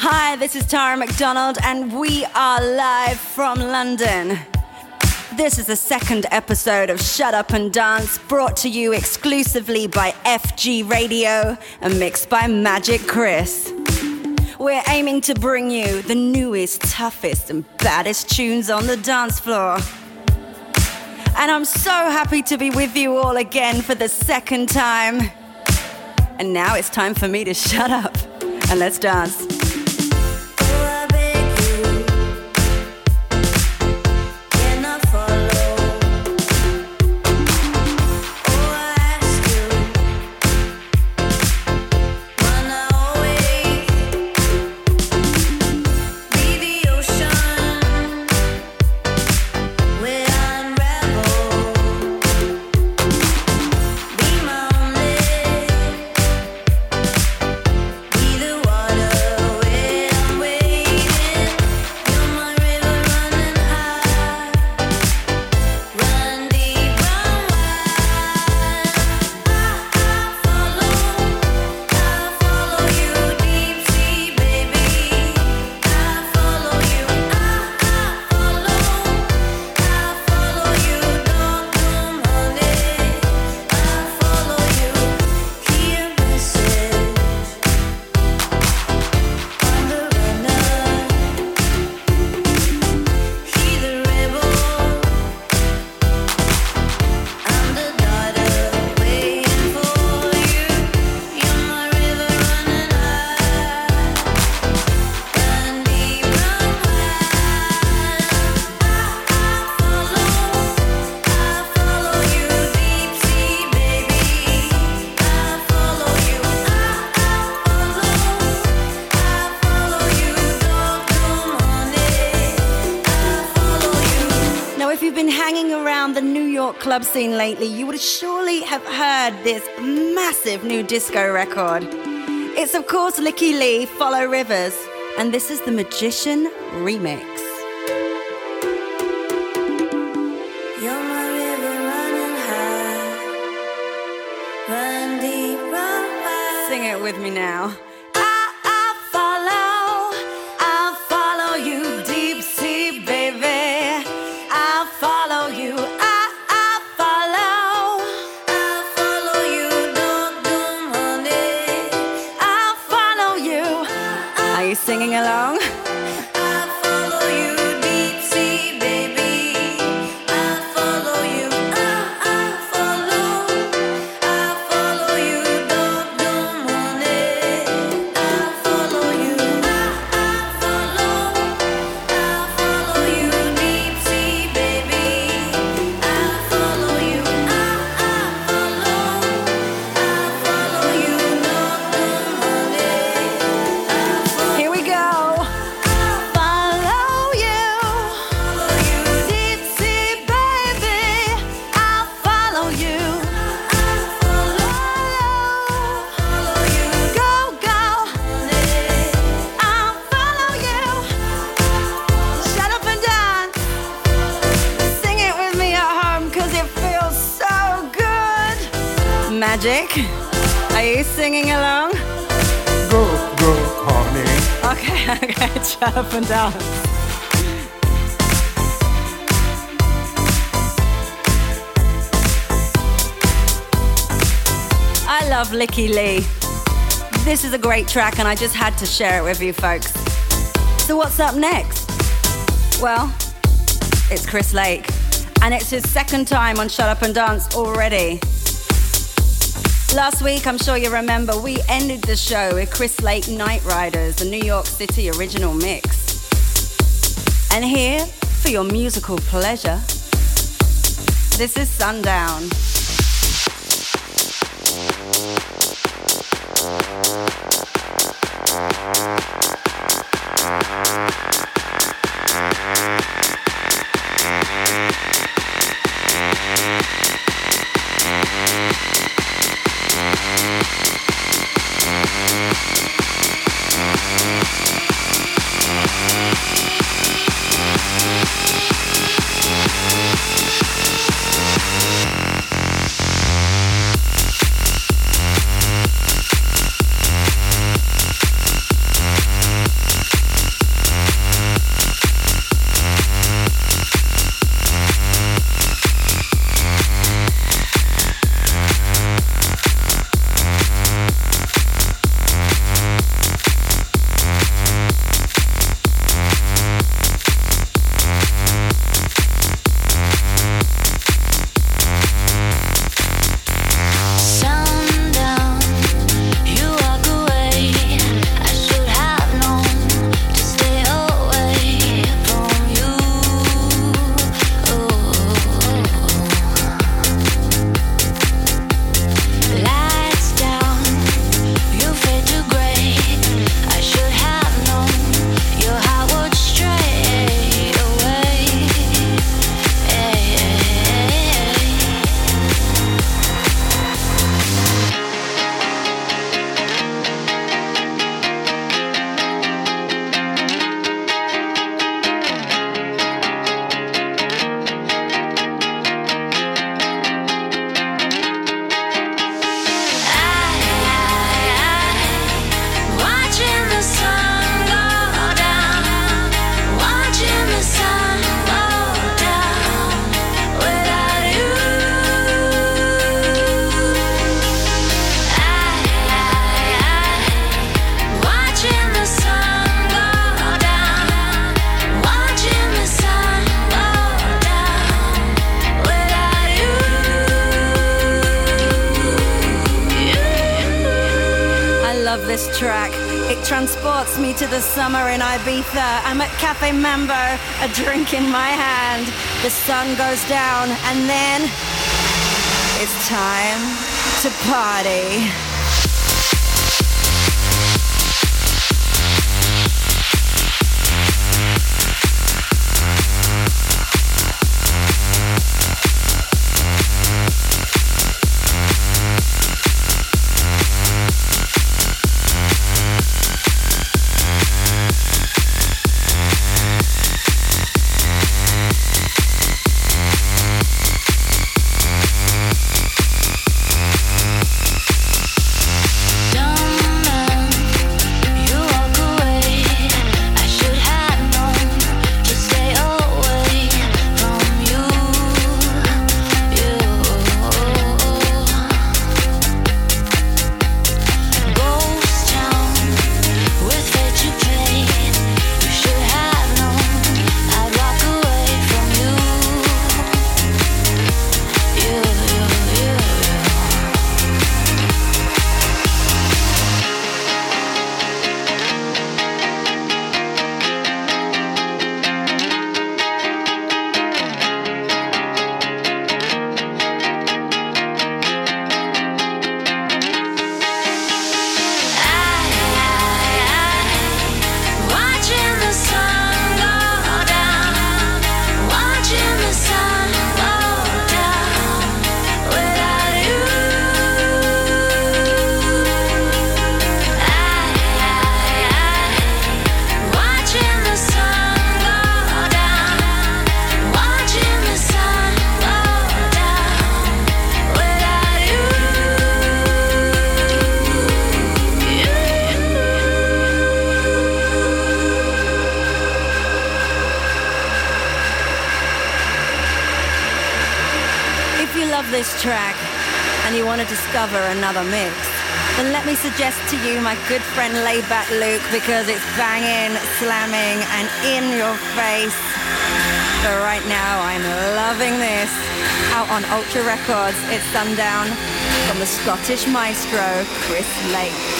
Hi, this is Tara McDonald, and we are live from London. This is the second episode of Shut Up and Dance, brought to you exclusively by FG Radio and mixed by Magic Chris. We're aiming to bring you the newest, toughest, and baddest tunes on the dance floor. And I'm so happy to be with you all again for the second time. And now it's time for me to shut up and let's dance. Club scene lately, you would surely have heard this massive new disco record. It's, of course, Lykke Li, Follow Rivers, and this is the Magician remix. Sing it with me now. Up and down. I love Lykke Li. This is a great track, and I just had to share it with you folks. So, what's up next? Well, it's Chris Lake, and it's his second time on Shut Up and Dance already. Last week, I'm sure you remember, we ended the show with Chris Lake Night Riders, the New York City original mix. And here, for your musical pleasure, this is Sundown. Summer in Ibiza. I'm at Cafe Mambo, a drink in my hand. The sun goes down, and then it's time to party. Another mix, then let me suggest to you my good friend Laidback Luke because it's banging, slamming, and in your face. But right now, I'm loving this. Out on Ultra Records, it's Sundown from the Scottish maestro Chris Lake.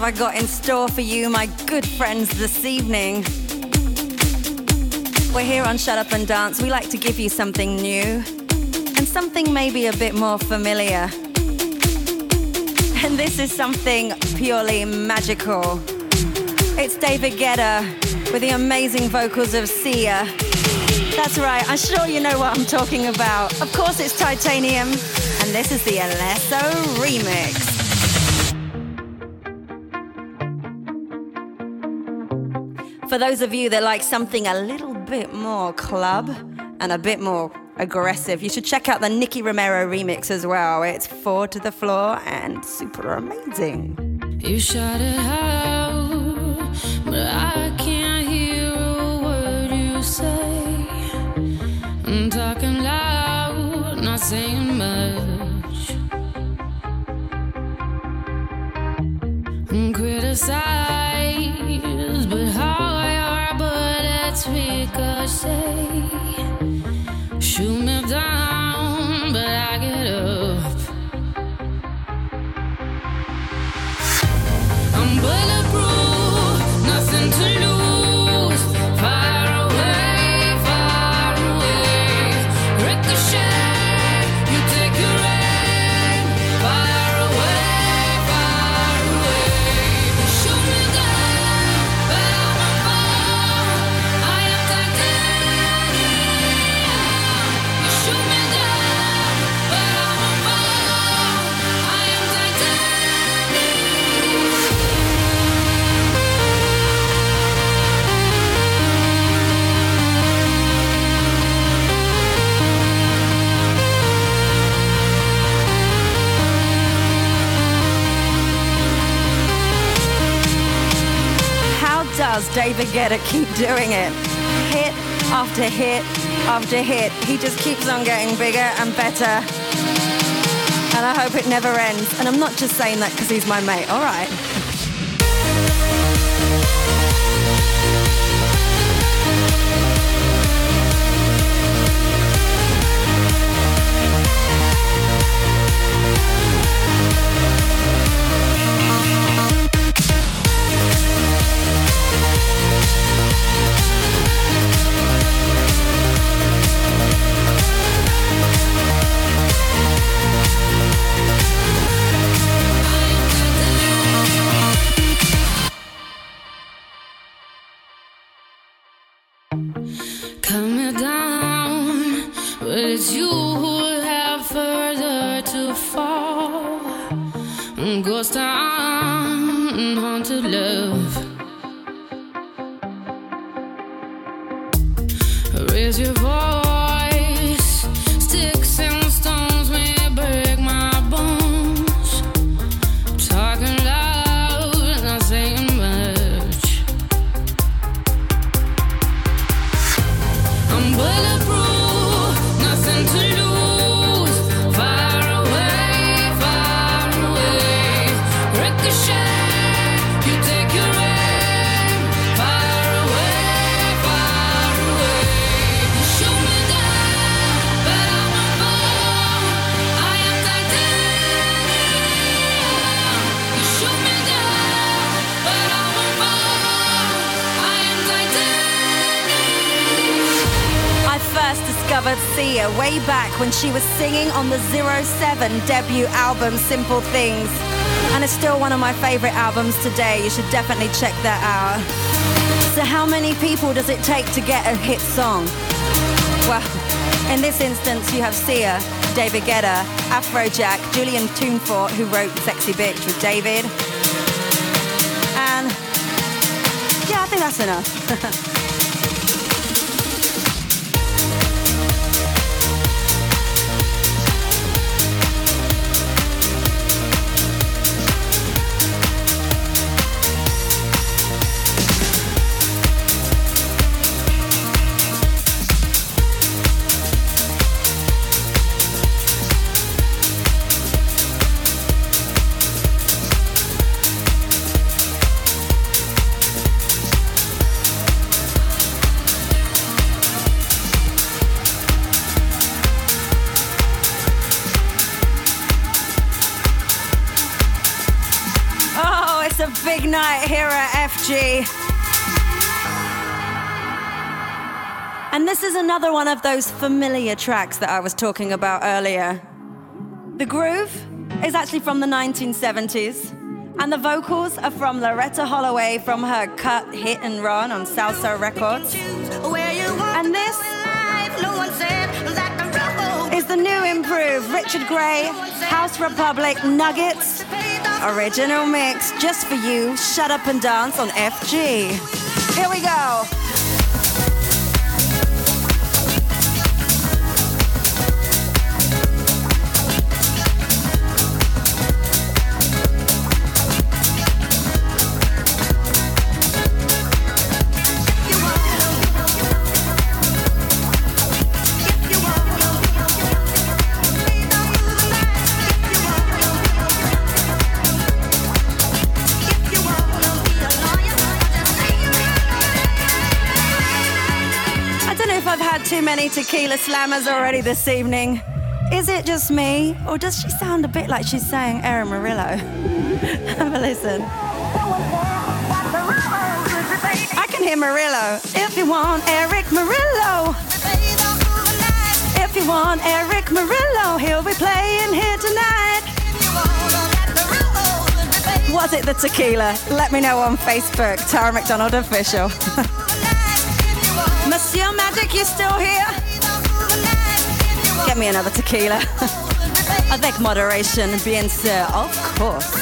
Have I got in store for you, my good friends, this evening? We're here on Shut Up and Dance. We like to give you something new and something maybe a bit more familiar. And this is something purely magical. It's David Guetta with the amazing vocals of Sia. That's right, I'm sure you know what I'm talking about. Of course, it's Titanium, and this is the Alesso remix. For those of you that like something a little bit more club and a bit more aggressive, you should check out the Nicky Romero remix as well. It's four to the floor and super amazing. You shut it out, but I can't hear a word you say. I'm talking loud, not saying much. I'm criticized, ricochet. Does David Guetta keep doing it? Hit after hit after hit. He just keeps on getting bigger and better. And I hope it never ends. And I'm not just saying that because he's my mate, alright? When she was singing on the 07 debut album Simple Things. And it's still one of my favorite albums today. You should definitely check that out. So, how many people does it take to get a hit song? Well, in this instance, you have Sia, David Guetta, Afrojack, Julian Tuinfort, who wrote Sexy Bitch with David. And yeah, I think that's enough. another one of those familiar tracks that I was talking about earlier. The groove is actually from the 1970s, and the vocals are from Loleatta Holloway from her cut Hit and Run on Salsoul Records. And this is the new improved Richard Grey House Republic Nuggets original mix just for you. Shut up and dance on FG. Here we go. Many tequila slammers already this evening. Is it just me, or does she sound a bit like she's saying Aaron Morillo? Have a listen. I can hear Morillo. If you want Erick Morillo. If you want Erick Morillo, he'll be playing here tonight. Was it the tequila? Let me know on Facebook, Tara McDonald Official. Monsieur Magic, you still here? Get me another tequila. Avec moderation, bien sûr, of course.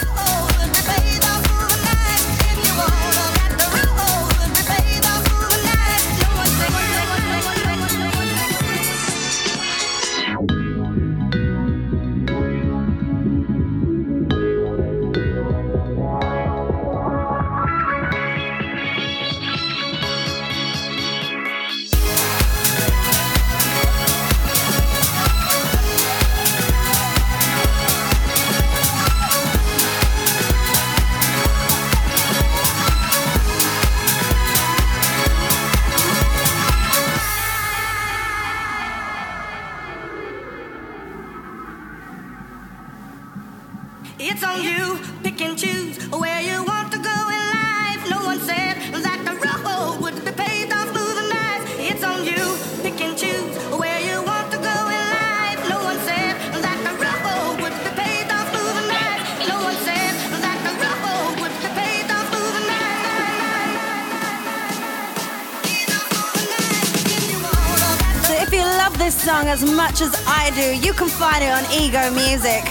It on Ego Music.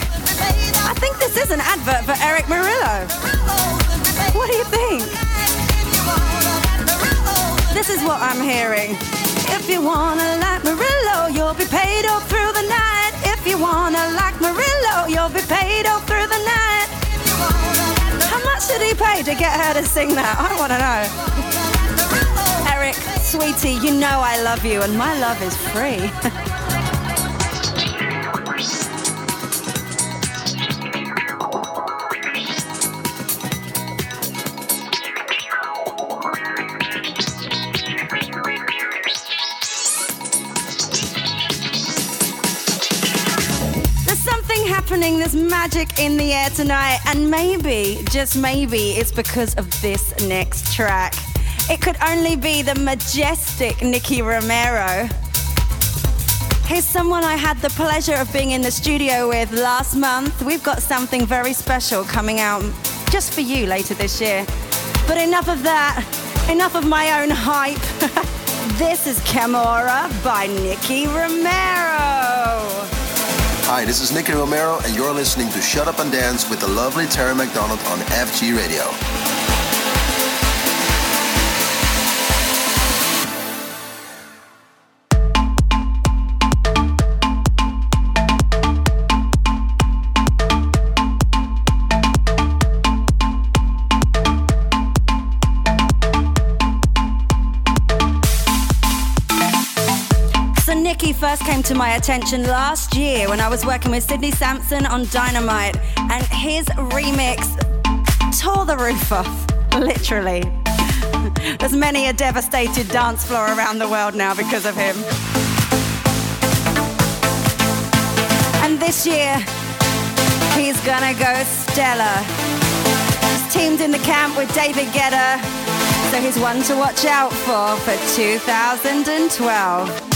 I think this is an advert for Erick Morillo. What do you think? This is what I'm hearing. If you wanna like Morillo, you'll be paid all through the night. If you wanna like Morillo, you'll be paid all through the night. How much did he pay to get her to sing that? I wanna know. Eric, sweetie, you know I love you, and my love is free. magic in the air tonight, and maybe, just maybe, it's because of this next track. It could only be the majestic Nicky Romero. He's someone I had the pleasure of being in the studio with last month. We've got something very special coming out just for you later this year. But enough of that, enough of my own hype. this is Camorra by Nicky Romero. Hi, this is Nicky Romero, and you're listening to Shut Up and Dance with the lovely Tara McDonald on FG Radio. Came to my attention last year when I was working with Sidney Samson on Dynamite, and his remix tore the roof off, literally. There's many a devastated dance floor around the world now because of him. And this year, he's gonna go stellar. He's teamed in the camp with David Guetta, so he's one to watch out for for 2012.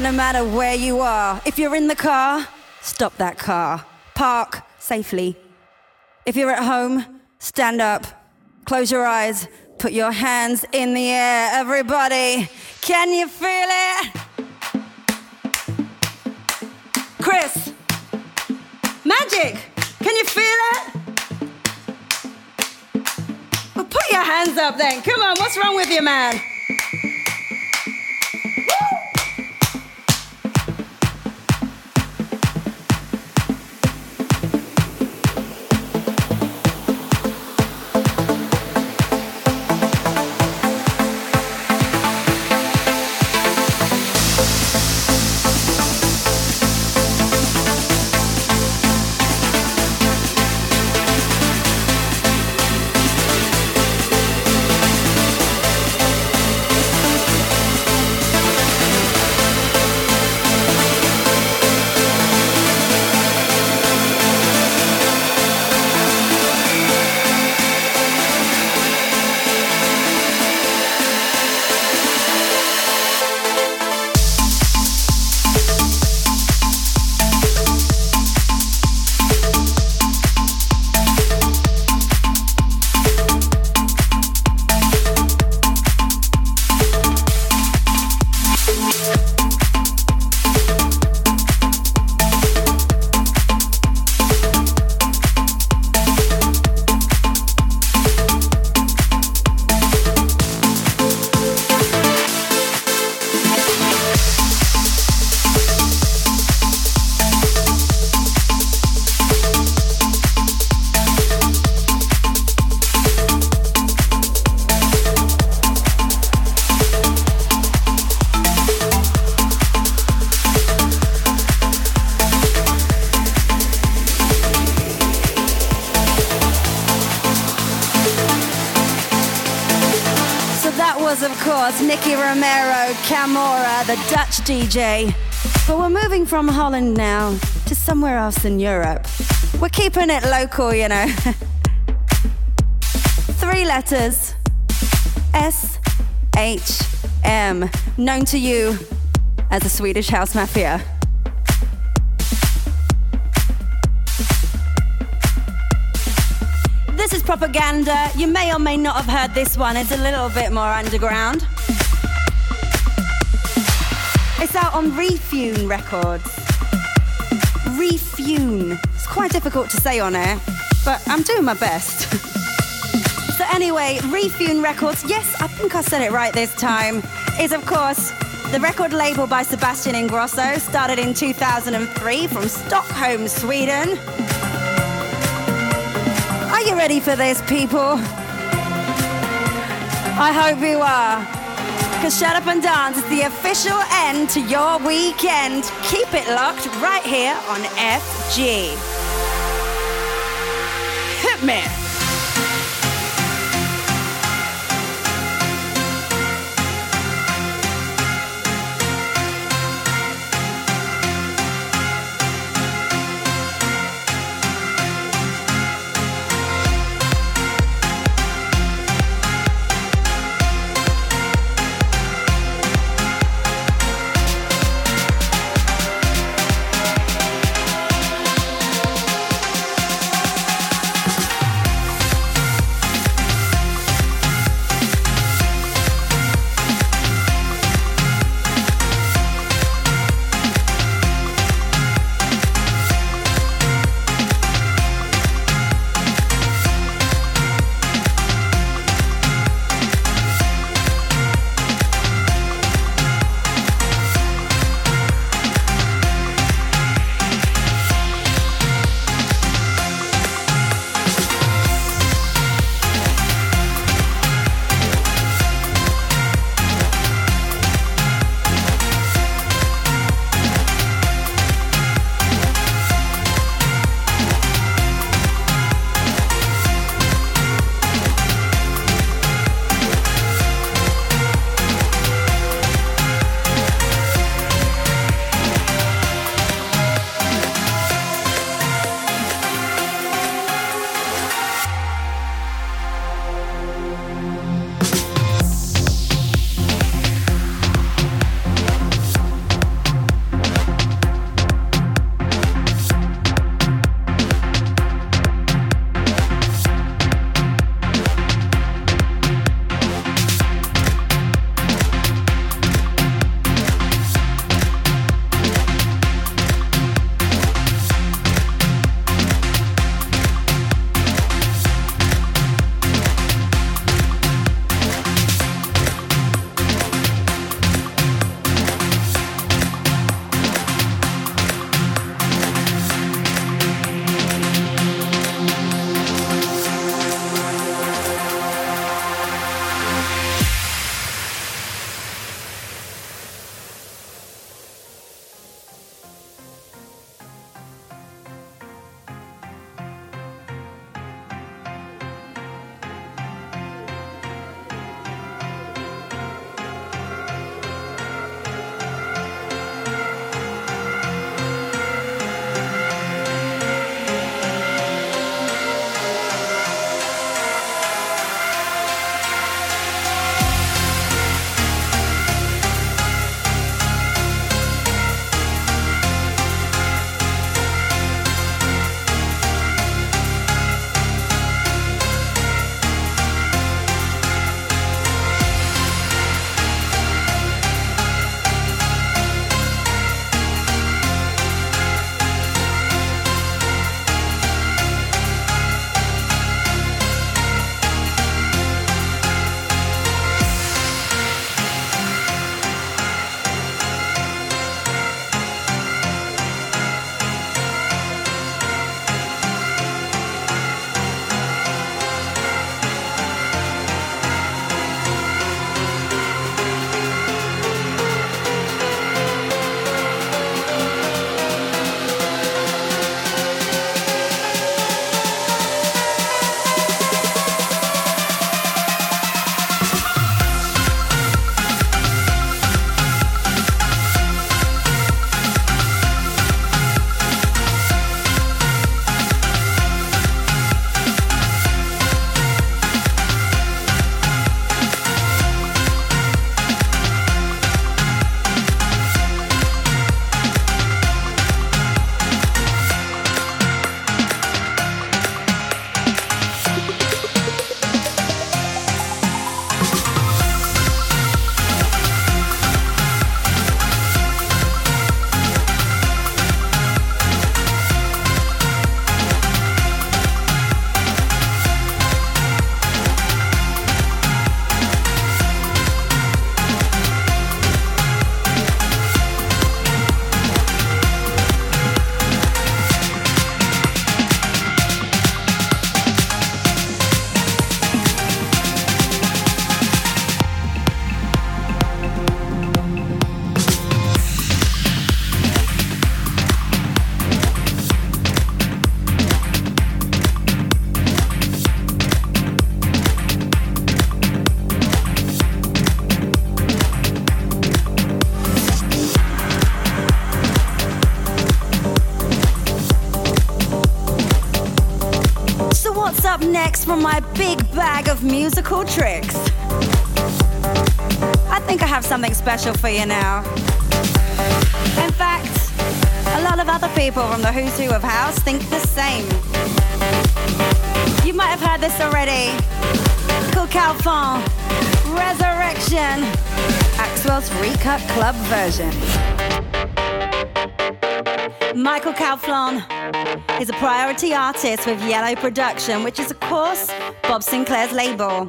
No matter where you are. If you're in the car, stop that car. Park safely. If you're at home, stand up, close your eyes, put your hands in the air. Everybody, can you feel it? Chris, magic, can you feel it? Well, put your hands up then. Come on, what's wrong with you, man? Nicky Romero, Camorra, the Dutch DJ. But we're moving from Holland now to somewhere else in Europe. We're keeping it local, you know. Three letters S H M, known to you as the Swedish House Mafia. Propaganda. You may or may not have heard this one, it's a little bit more underground. It's out on Refune Records. Refune. It's quite difficult to say on air, but I'm doing my best. so, anyway, Refune Records, yes, I think I said it right this time, is of course the record label by Sebastian Ingrosso, started in 2003 from Stockholm, Sweden. Are you ready for this, people? I hope you are. Because Shut Up and Dance is the official end to your weekend. Keep it locked right here on FG. Hit me. Musical tricks. I think I have something special for you now. In fact, a lot of other people from the Who's Who of House think the same. You might have heard this already. Cool Calfan, Resurrection, Axwell's Recut Club version. Michael Calfan is a priority artist with Yellow Production, which is, of course, Bob Sinclar's label.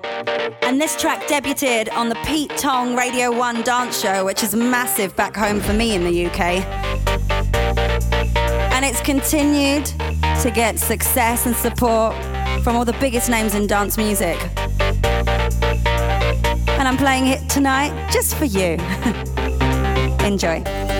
And this track debuted on the Pete Tong Radio 1 dance show, which is massive back home for me in the UK. And it's continued to get success and support from all the biggest names in dance music. And I'm playing it tonight just for you. Enjoy.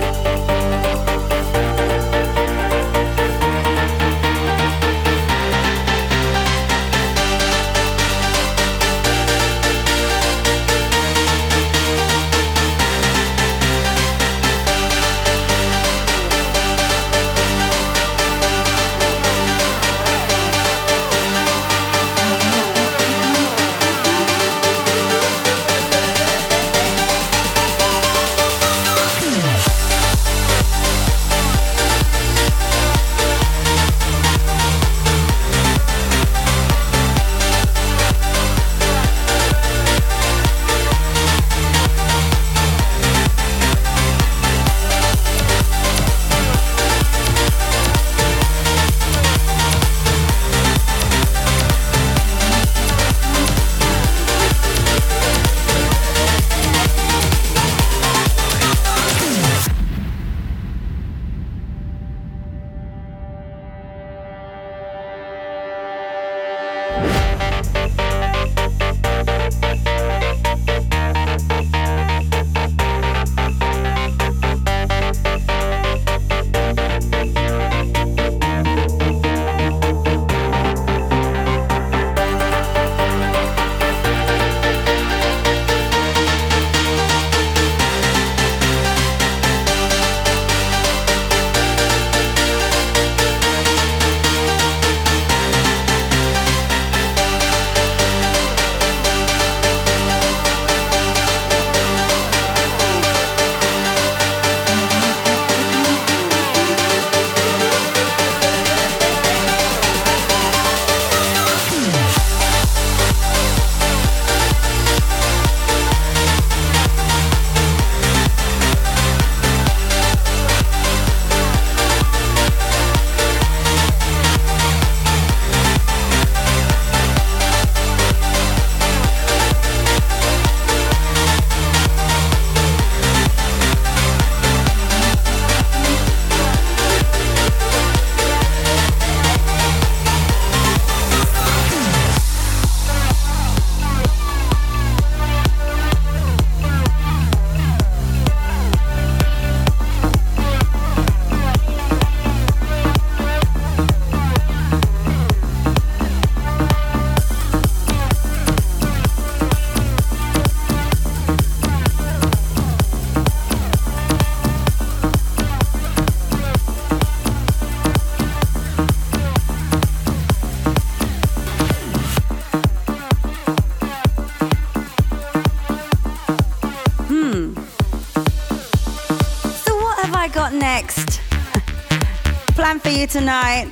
You tonight.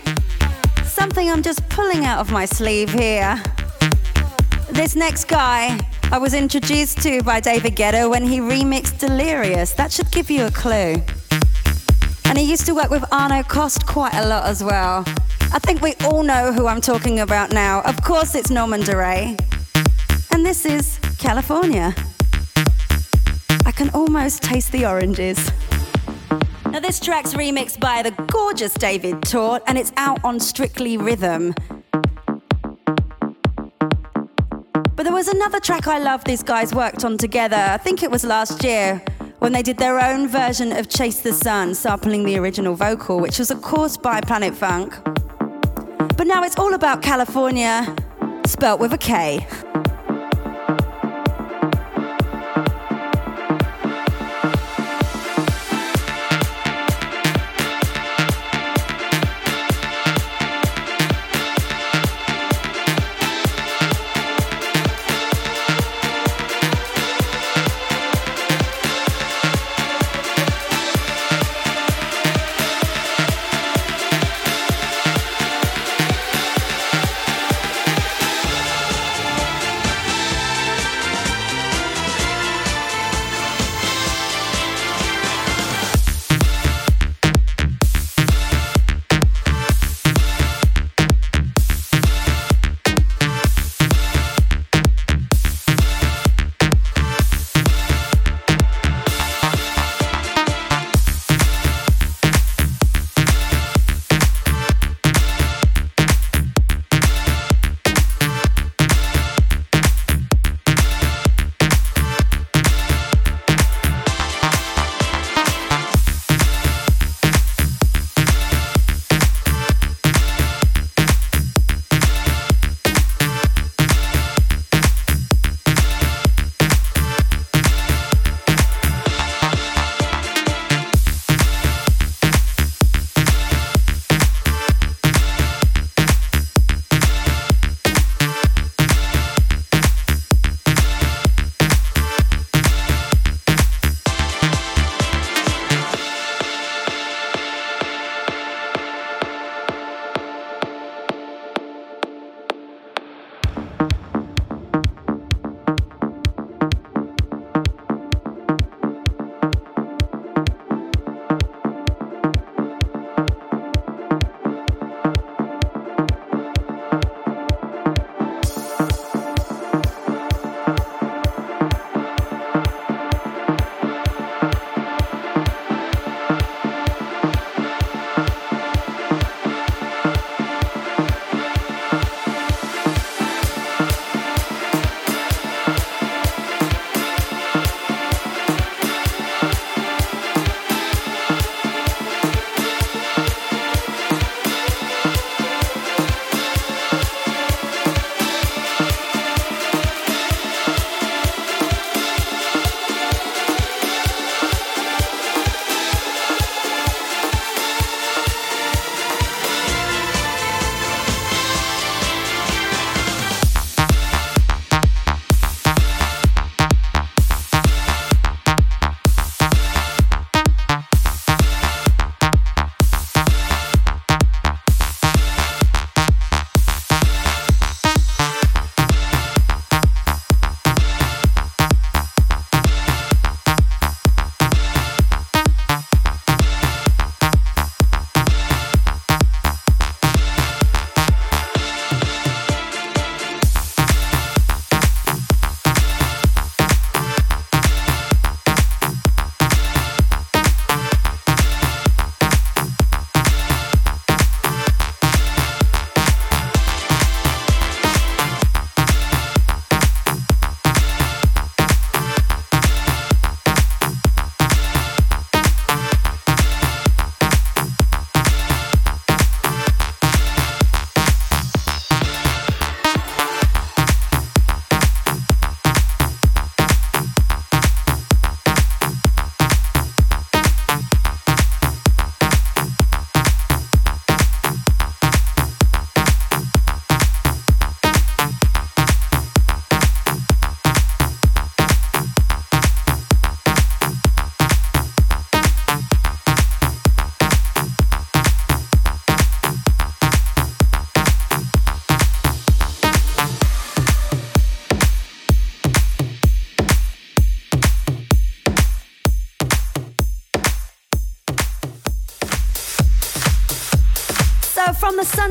Something I'm just pulling out of my sleeve here. This next guy I was introduced to by David Guetta when he remixed Delirious. That should give you a clue. And he used to work with Arno Cost quite a lot as well. I think we all know who I'm talking about now. Of course, it's Norman Doray. And this is California. I can almost taste the oranges. Now, this track's remixed by the gorgeous David Tort, and it's out on Strictly Rhythm. But there was another track I love these guys worked on together. I think it was last year when they did their own version of Chase the Sun, sampling the original vocal, which was, of course, by Planet Funk. But now it's all about California, spelt with a K.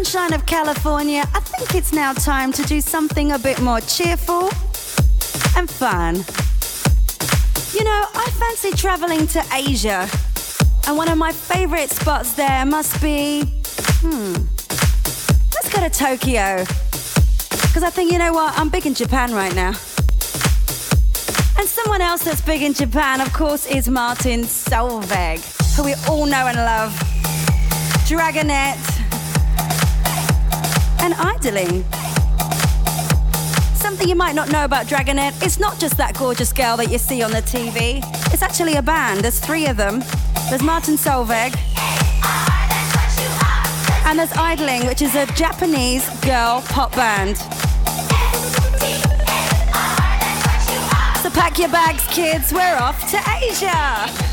sunshine of California, I think it's now time to do something a bit more cheerful and fun. You know, I fancy traveling to Asia, and one of my favorite spots there must be. Hmm. Let's go to Tokyo. Because I think, you know what, I'm big in Japan right now. And someone else that's big in Japan, of course, is Martin Solveig, who we all know and love. Dragonette and Idoling. Something you might not know about Dragonette, it's not just that gorgeous girl that you see on the TV. It's actually a band. There's three of them. There's Martin Solveig. And there's Idoling, which is a Japanese girl pop band. So pack your bags, kids. We're off to Asia.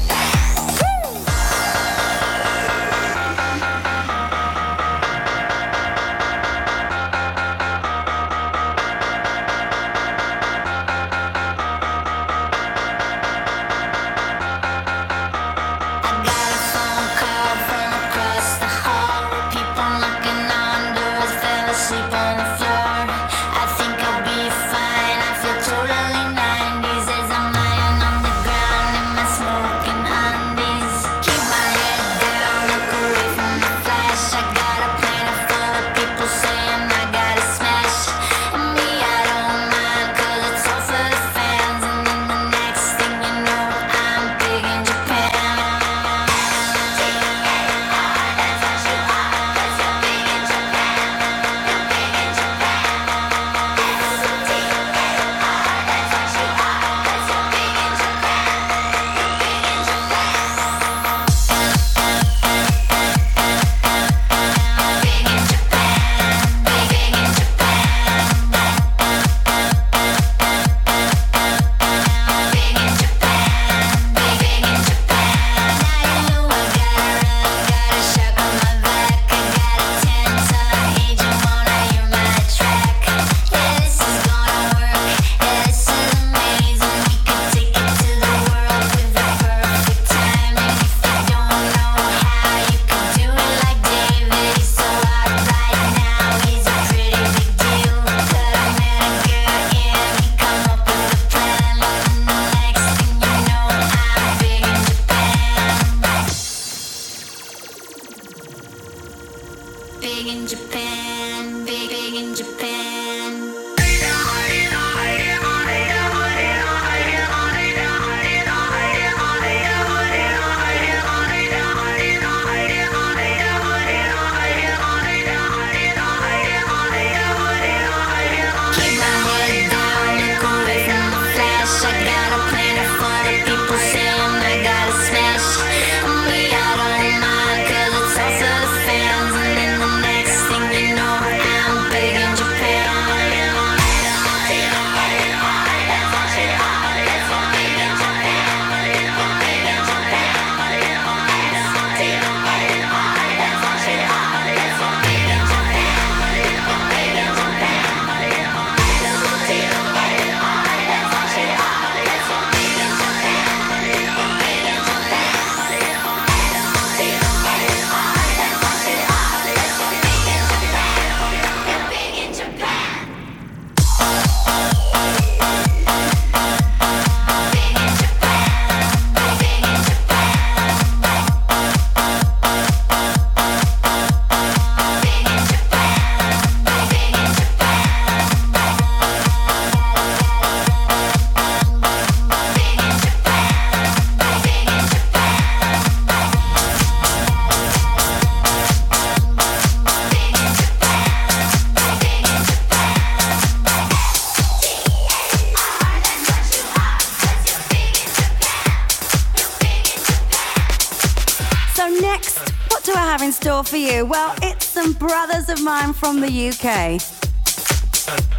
Mine from the UK.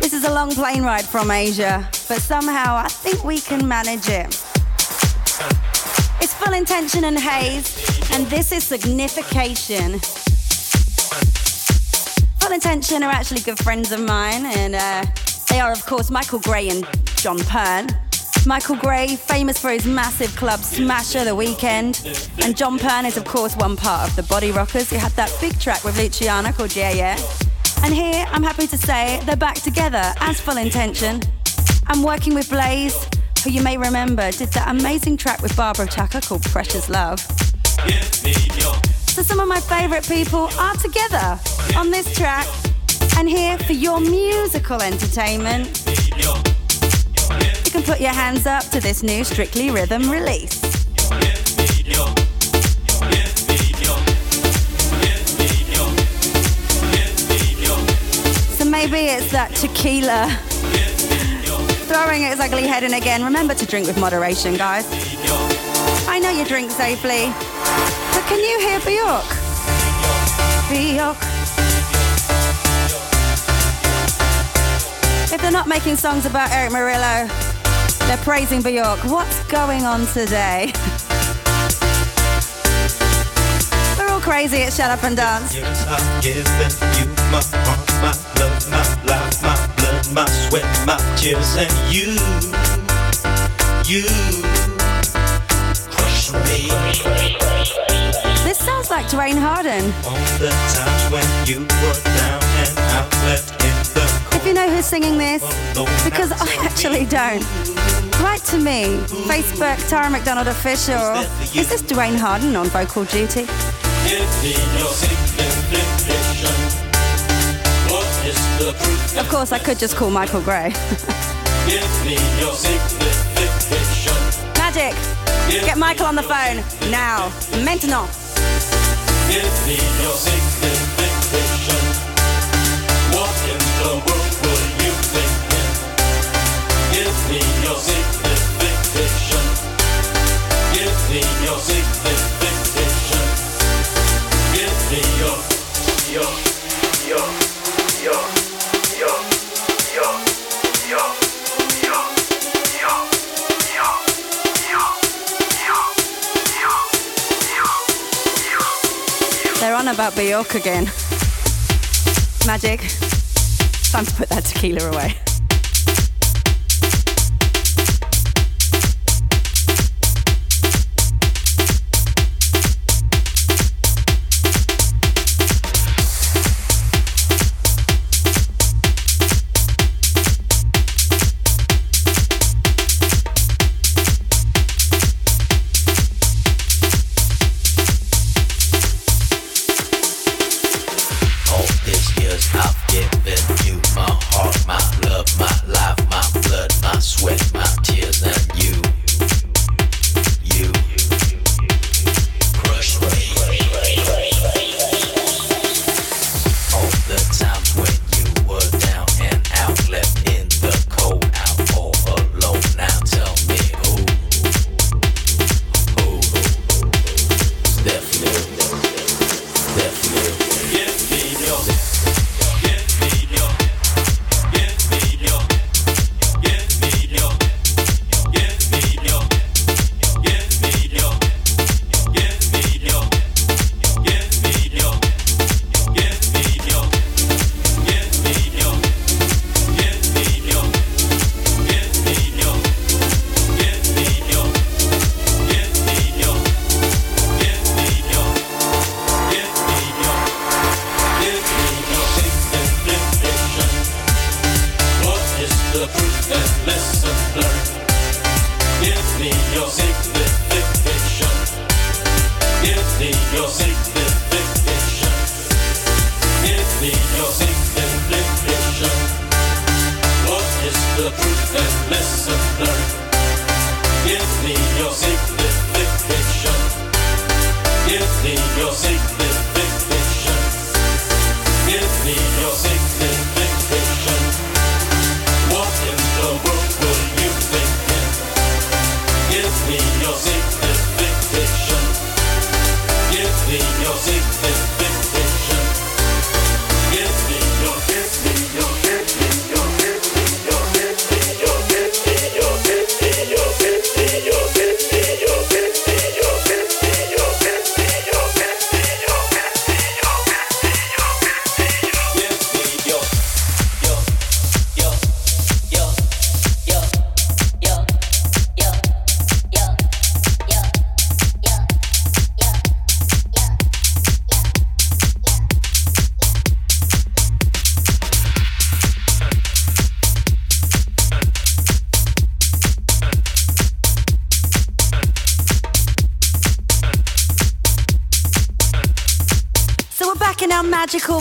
This is a long plane ride from Asia, but somehow I think we can manage it. It's full intention and Blaze, and this is signification. Full intention are actually good friends of mine, and uh, they are, of course, Michael Gray and John Pearn. Michael Gray, famous for his massive club smasher, The Weekend. And John Pearn is, of course, one part of the Bodyrox, who had that big track with Luciana called Yeah Yeah. And here, I'm happy to say, they're back together as Full Intention. I'm working with Blaze, who you may remember did that amazing track with Barbara Tucker called Precious Love. So some of my favourite people are together on this track and here for your musical entertainment. Put your hands up to this new Strictly Rhythm release. So maybe it's that tequila throwing its ugly head in again. Remember to drink with moderation, guys. I know you drink safely, but can you hear Bjork? Bjork. If they're not making songs about Erick Morillo, they're praising Bjork. What's going on today? We're all crazy at Shut Up and Dance. Years I've given you my heart, my love, my life, my blood, my sweat, my tears, and you, you crush me. This sounds like Duane Harden. On the times when you were down and out left in you know who's singing this, because I actually don't. Write to me, Facebook, Tara McDonald Official. Is this Duane Harden on vocal duty? Of course, I could just call Michael Gray. Magic, get Michael on the phone now. Maintenant. About Bjork again. Magic. Time to put that tequila away. bulletproof vest.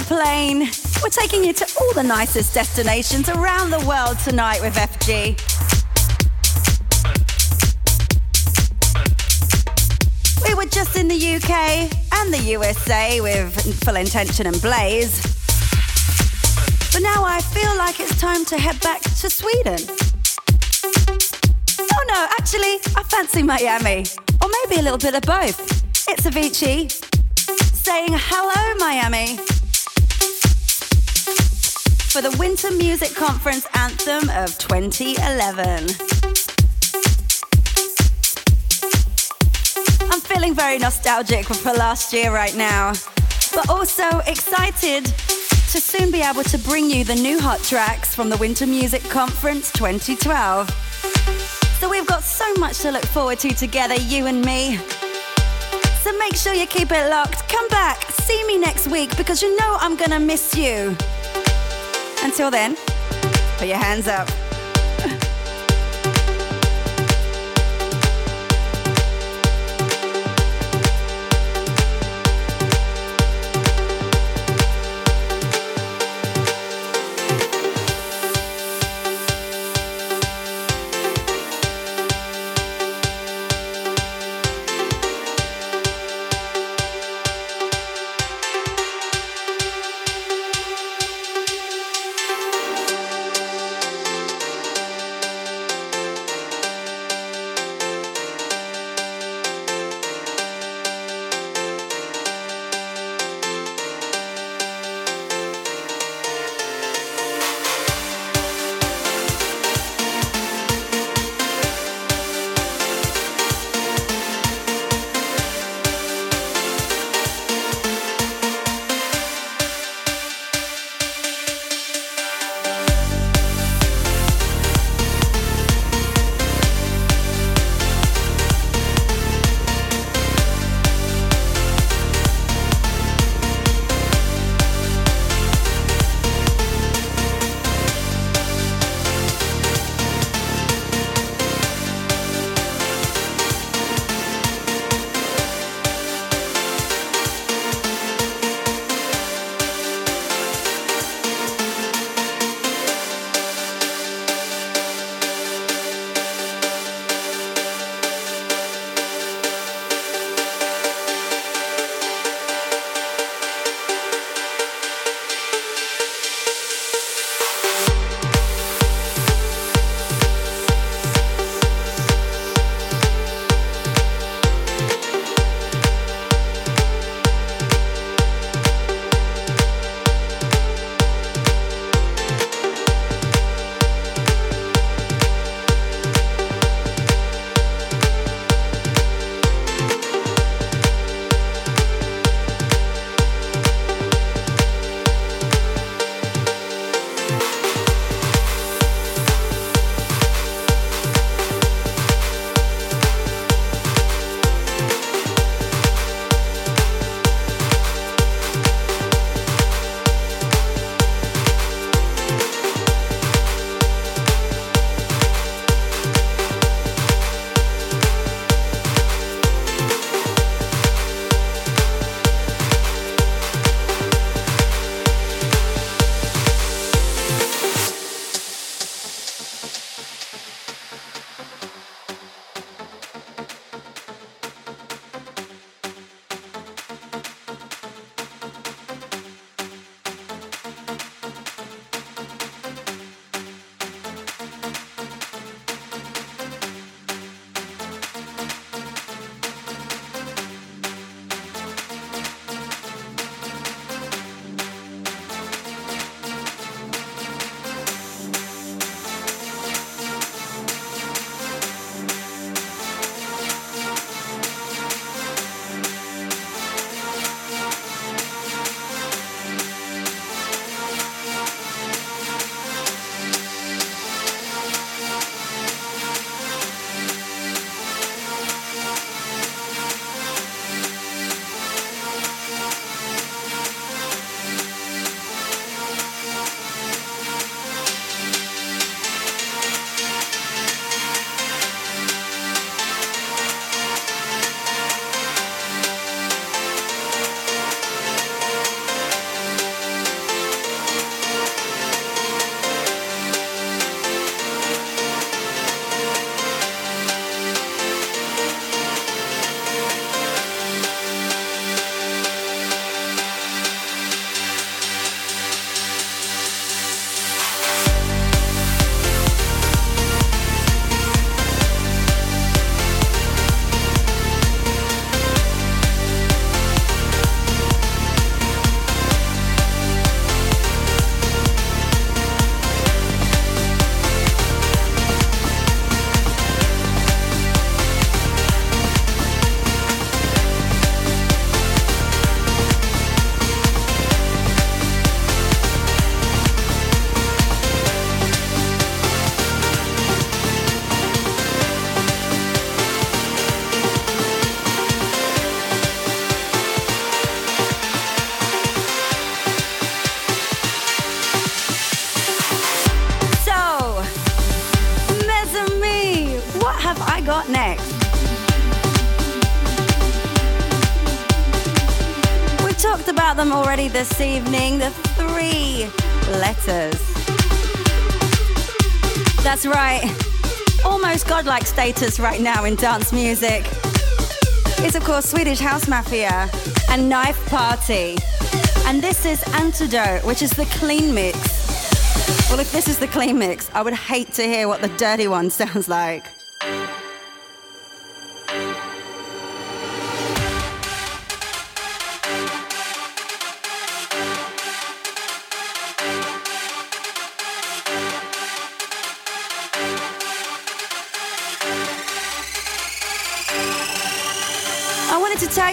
Plane. We're taking you to all the nicest destinations around the world tonight with FG. We were just in the UK and the USA with Full Intention and Blaze. But now I feel like it's time to head back to Sweden. Oh no, actually, I fancy Miami. Or maybe a little bit of both. It's Avicii saying hello, Miami. For the Winter Music Conference anthem of 2011. I'm feeling very nostalgic for last year right now, but also excited to soon be able to bring you the new hot tracks from the Winter Music Conference 2012. So we've got so much to look forward to together, you and me. So make sure you keep it locked. Come back, see me next week because you know I'm gonna miss you. Until then, put your hands up. Next. We talked about them already this evening, the three letters. That's right, almost godlike status right now in dance music. It's of course Swedish House Mafia and Knife Party. And this is Antidote, which is the clean mix. Well, if this is the clean mix, I would hate to hear what the dirty one sounds like.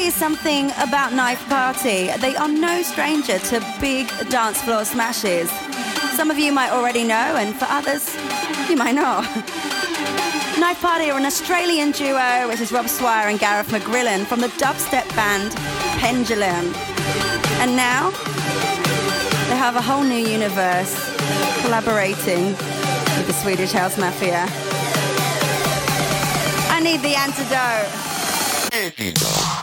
You something about Knife Party. They are no stranger to big dance floor smashes. Some of you might already know, and for others, you might not. Knife Party are an Australian duo, which is Rob Swire and Gareth McGrillen from the dubstep band Pendulum. And now, they have a whole new universe collaborating with the Swedish House Mafia. I need the antidote.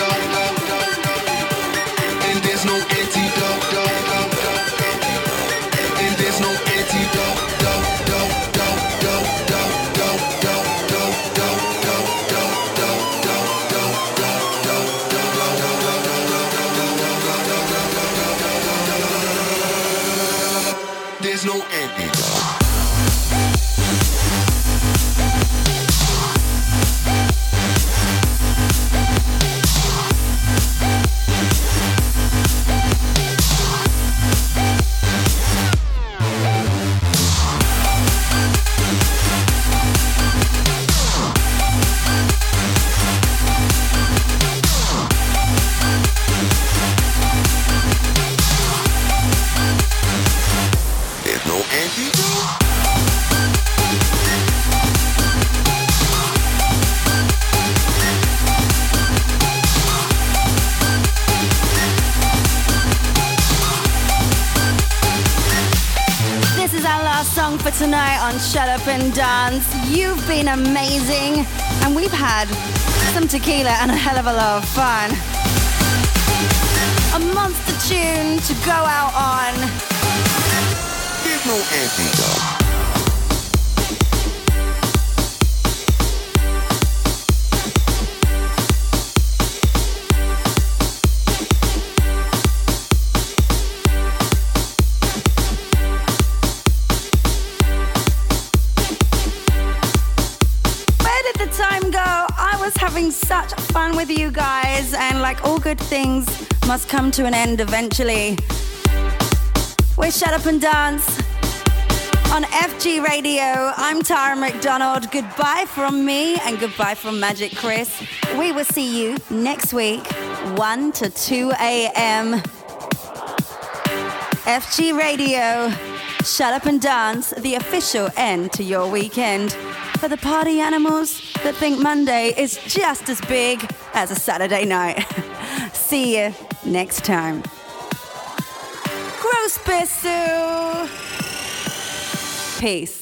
Up and Dance. You've been amazing, and we've had some tequila and a hell of a lot of fun. A monster tune to go out on. No. With you guys, and like all good things must come to an end eventually. We shut up and dance. on FG Radio. I'm Tara McDonald. Goodbye from me and goodbye from Magic Chris. We will see you next week, 1 to 2 a.m. FG Radio. Shut up and dance, the official end to your weekend. For the party animals that think Monday is just as big as a Saturday night. See you next time. Gross Peace.